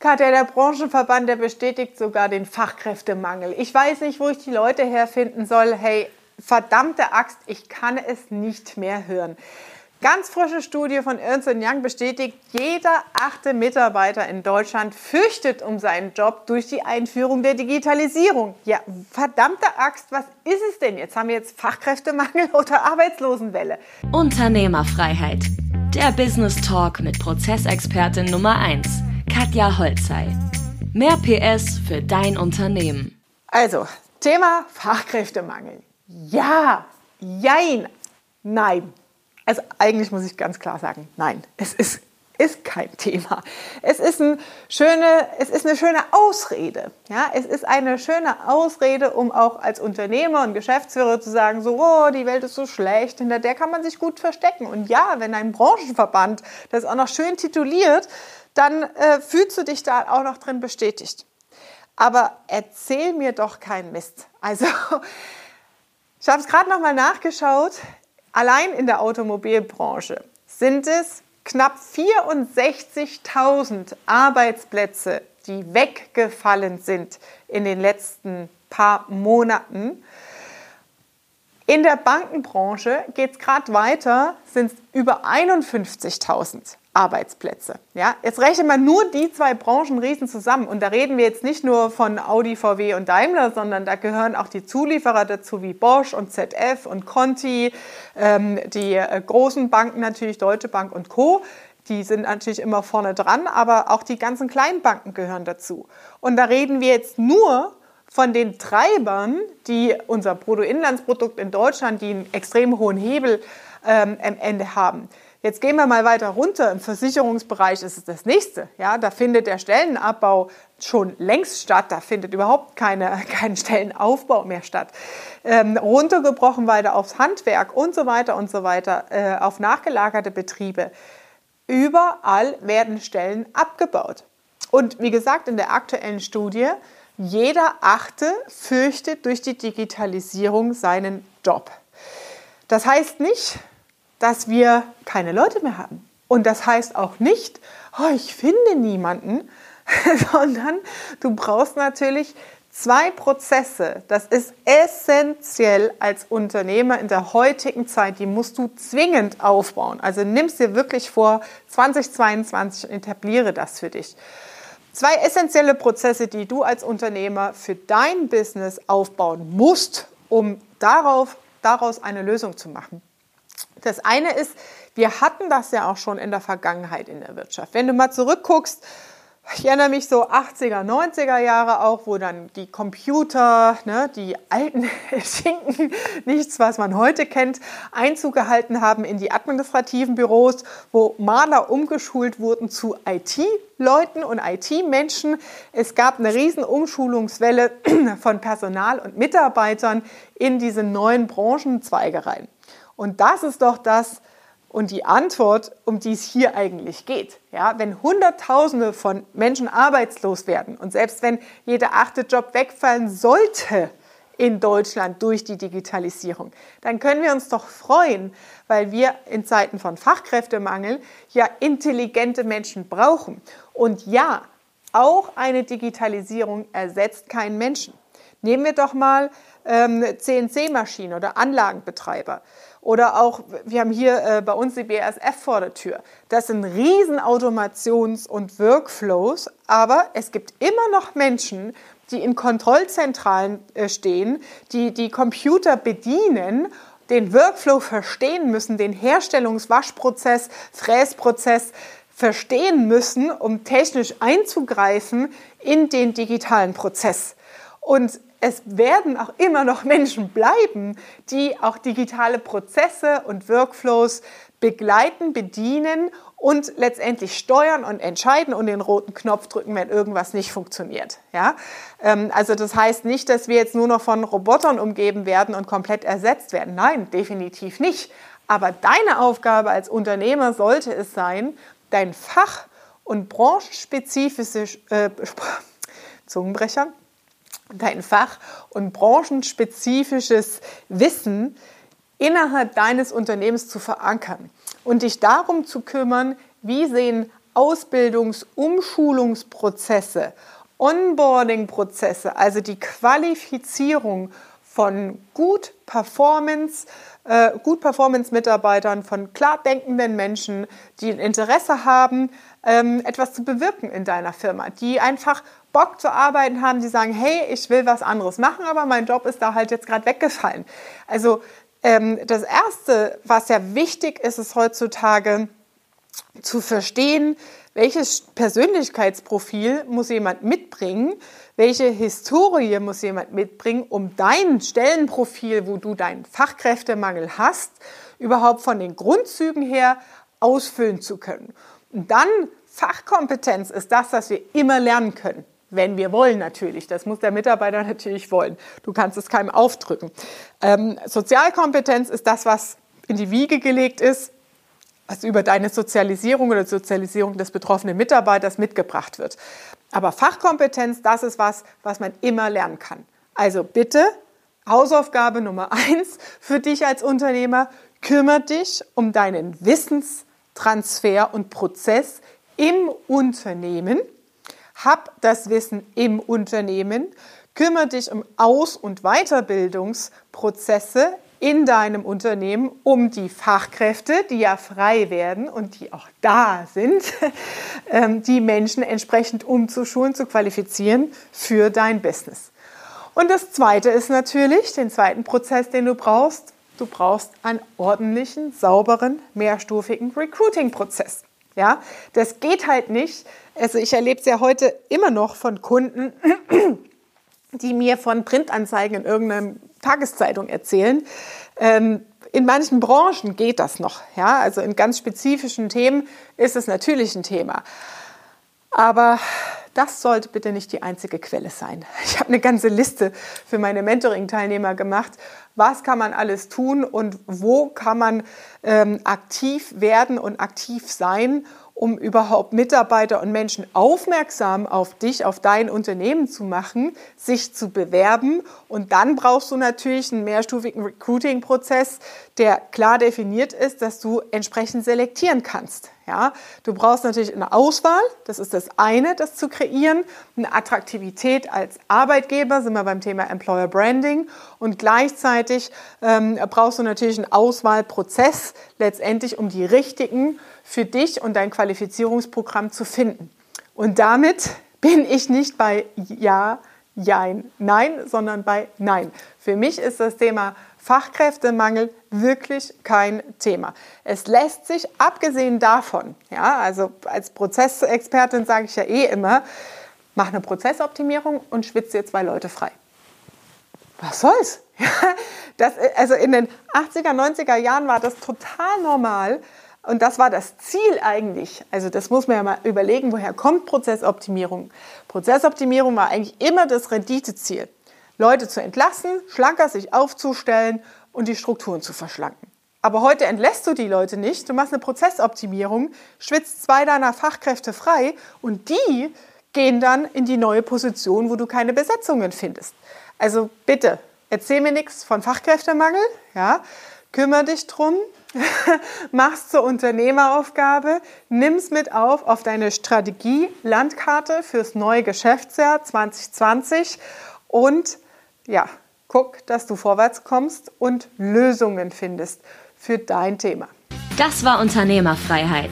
Katja, der Branchenverband, der bestätigt sogar den Fachkräftemangel. Ich weiß nicht, wo ich die Leute herfinden soll. Hey, verdammte Axt, ich kann es nicht mehr hören. Ganz frische Studie von Ernst Young bestätigt, jeder achte Mitarbeiter in Deutschland fürchtet um seinen Job durch die Einführung der Digitalisierung. Ja, verdammte Axt, was ist es denn? Jetzt haben wir jetzt Fachkräftemangel oder Arbeitslosenwelle. Unternehmerfreiheit. Der Business Talk mit Prozessexpertin Nummer 1, Katja Holzei. Mehr PS für dein Unternehmen. Also, Thema Fachkräftemangel. Ja, jein, nein. Also eigentlich muss ich ganz klar sagen, nein, es ist, ist kein Thema. Es ist, ein schöne, es ist eine schöne Ausrede. Ja? Es ist eine schöne Ausrede, um auch als Unternehmer und Geschäftsführer zu sagen, so, oh, die Welt ist so schlecht, hinter der kann man sich gut verstecken. Und ja, wenn ein Branchenverband das auch noch schön tituliert, dann äh, fühlst du dich da auch noch drin bestätigt. Aber erzähl mir doch keinen Mist. Also, ich habe es gerade noch mal nachgeschaut. Allein in der Automobilbranche sind es knapp 64.000 Arbeitsplätze, die weggefallen sind in den letzten paar Monaten. In der Bankenbranche geht es gerade weiter, sind es über 51.000 Arbeitsplätze. Ja, jetzt rechnet man nur die zwei Branchenriesen zusammen und da reden wir jetzt nicht nur von Audi, VW und Daimler, sondern da gehören auch die Zulieferer dazu wie Bosch und ZF und Conti, ähm, die äh, großen Banken natürlich, Deutsche Bank und Co. Die sind natürlich immer vorne dran, aber auch die ganzen kleinen Banken gehören dazu. Und da reden wir jetzt nur von den Treibern, die unser Bruttoinlandsprodukt in Deutschland, die einen extrem hohen Hebel ähm, am Ende haben. Jetzt gehen wir mal weiter runter. Im Versicherungsbereich ist es das nächste. Ja, da findet der Stellenabbau schon längst statt. Da findet überhaupt keine, kein Stellenaufbau mehr statt. Ähm, runtergebrochen weiter aufs Handwerk und so weiter und so weiter, äh, auf nachgelagerte Betriebe. Überall werden Stellen abgebaut. Und wie gesagt, in der aktuellen Studie, jeder Achte fürchtet durch die Digitalisierung seinen Job. Das heißt nicht, dass wir keine Leute mehr haben. Und das heißt auch nicht, oh, ich finde niemanden, sondern du brauchst natürlich zwei Prozesse. Das ist essentiell als Unternehmer in der heutigen Zeit. Die musst du zwingend aufbauen. Also nimm es dir wirklich vor, 2022 und etabliere das für dich. Zwei essentielle Prozesse, die du als Unternehmer für dein Business aufbauen musst, um darauf, daraus eine Lösung zu machen. Das eine ist, wir hatten das ja auch schon in der Vergangenheit in der Wirtschaft. Wenn du mal zurückguckst, ich erinnere mich so 80er, 90er Jahre auch, wo dann die Computer, ne, die alten Schinken, nichts, was man heute kennt, Einzug gehalten haben in die administrativen Büros, wo Maler umgeschult wurden zu IT-Leuten und IT-Menschen. Es gab eine riesen Umschulungswelle von Personal und Mitarbeitern in diese neuen Branchenzweige rein. Und das ist doch das und die Antwort, um die es hier eigentlich geht. Ja, wenn Hunderttausende von Menschen arbeitslos werden und selbst wenn jeder achte Job wegfallen sollte in Deutschland durch die Digitalisierung, dann können wir uns doch freuen, weil wir in Zeiten von Fachkräftemangel ja intelligente Menschen brauchen. Und ja, auch eine Digitalisierung ersetzt keinen Menschen. Nehmen wir doch mal ähm, CNC-Maschinen oder Anlagenbetreiber. Oder auch, wir haben hier äh, bei uns die BASF vor der Tür. Das sind riesen Automations- und Workflows, aber es gibt immer noch Menschen, die in Kontrollzentralen äh, stehen, die die Computer bedienen den Workflow verstehen müssen, den Herstellungswaschprozess, Fräsprozess verstehen müssen, um technisch einzugreifen in den digitalen Prozess. Und es werden auch immer noch Menschen bleiben, die auch digitale Prozesse und Workflows begleiten, bedienen und letztendlich steuern und entscheiden und den roten Knopf drücken, wenn irgendwas nicht funktioniert. Ja? Ähm, also das heißt nicht, dass wir jetzt nur noch von Robotern umgeben werden und komplett ersetzt werden. Nein, definitiv nicht. Aber deine Aufgabe als Unternehmer sollte es sein, dein Fach- und branchenspezifische äh, Zungenbrecher, dein Fach- und branchenspezifisches Wissen innerhalb deines Unternehmens zu verankern und dich darum zu kümmern, wie sehen Ausbildungs-, Umschulungsprozesse, Onboarding-Prozesse, also die Qualifizierung von gut Performance, äh, gut Performance-Mitarbeitern, von klar denkenden Menschen, die ein Interesse haben, ähm, etwas zu bewirken in deiner Firma, die einfach Bock zu arbeiten haben, die sagen, hey, ich will was anderes machen, aber mein Job ist da halt jetzt gerade weggefallen. Also ähm, das Erste, was ja wichtig ist, ist heutzutage zu verstehen, welches Persönlichkeitsprofil muss jemand mitbringen, welche Historie muss jemand mitbringen, um dein Stellenprofil, wo du deinen Fachkräftemangel hast, überhaupt von den Grundzügen her ausfüllen zu können. Und dann Fachkompetenz ist das, was wir immer lernen können. Wenn wir wollen natürlich. Das muss der Mitarbeiter natürlich wollen. Du kannst es keinem aufdrücken. Ähm, Sozialkompetenz ist das, was in die Wiege gelegt ist, was über deine Sozialisierung oder Sozialisierung des betroffenen Mitarbeiters mitgebracht wird. Aber Fachkompetenz, das ist was, was man immer lernen kann. Also bitte, Hausaufgabe Nummer eins für dich als Unternehmer, kümmere dich um deinen Wissenstransfer und Prozess im Unternehmen. Hab das Wissen im Unternehmen. Kümmere dich um Aus- und Weiterbildungsprozesse in deinem Unternehmen, um die Fachkräfte, die ja frei werden und die auch da sind, ähm, die Menschen entsprechend umzuschulen, zu qualifizieren für dein Business. Und das Zweite ist natürlich, den zweiten Prozess, den du brauchst, du brauchst einen ordentlichen, sauberen, mehrstufigen Recruiting-Prozess. Ja, das geht halt nicht. Also ich erlebe es ja heute immer noch von Kunden, die mir von Printanzeigen in irgendeiner Tageszeitung erzählen. Ähm, in manchen Branchen geht das noch. Ja, also in ganz spezifischen Themen ist es natürlich ein Thema. Aber das sollte bitte nicht die einzige Quelle sein. Ich habe eine ganze Liste für meine Mentoring-Teilnehmer gemacht. Was kann man alles tun und wo kann man ähm, aktiv werden und aktiv sein, um überhaupt Mitarbeiter und Menschen aufmerksam auf dich, auf dein Unternehmen zu machen, sich zu bewerben. Und dann brauchst du natürlich einen mehrstufigen Recruiting-Prozess, der klar definiert ist, dass du entsprechend selektieren kannst. Ja, du brauchst natürlich eine Auswahl, das ist das eine, das zu kreieren, eine Attraktivität als Arbeitgeber, sind wir beim Thema Employer Branding. Und gleichzeitig ähm, brauchst du natürlich einen Auswahlprozess letztendlich, um die richtigen für dich und dein Qualifizierungsprogramm zu finden. Und damit bin ich nicht bei Ja, Jein, Nein, sondern bei Nein. Für mich ist das Thema Fachkräftemangel wirklich kein Thema. Es lässt sich, abgesehen davon, ja, also als Prozessexpertin sage ich ja eh immer, mach eine Prozessoptimierung und schwitze dir zwei Leute frei. Was soll's? das, also in den 80er, 90er Jahren war das total normal. Und das war das Ziel eigentlich. Also das muss man ja mal überlegen, woher kommt Prozessoptimierung. Prozessoptimierung war eigentlich immer das Renditeziel. Leute zu entlassen, schlanker sich aufzustellen und die Strukturen zu verschlanken. Aber heute entlässt du die Leute nicht, du machst eine Prozessoptimierung, schwitzt zwei deiner Fachkräfte frei und die gehen dann in die neue Position, wo du keine Besetzungen findest. Also bitte, erzähl mir nichts von Fachkräftemangel, ja, kümmere dich drum, mach's zur Unternehmeraufgabe, nimm's mit auf auf deine Strategie Landkarte fürs neue Geschäftsjahr 2020 und ja, guck, dass du vorwärts kommst und Lösungen findest für dein Thema. Das war Unternehmerfreiheit.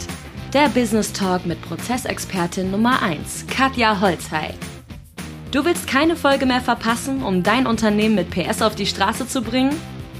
Der Business Talk mit Prozessexpertin Nummer 1, Katja Holzhey. Du willst keine Folge mehr verpassen, um dein Unternehmen mit PS auf die Straße zu bringen?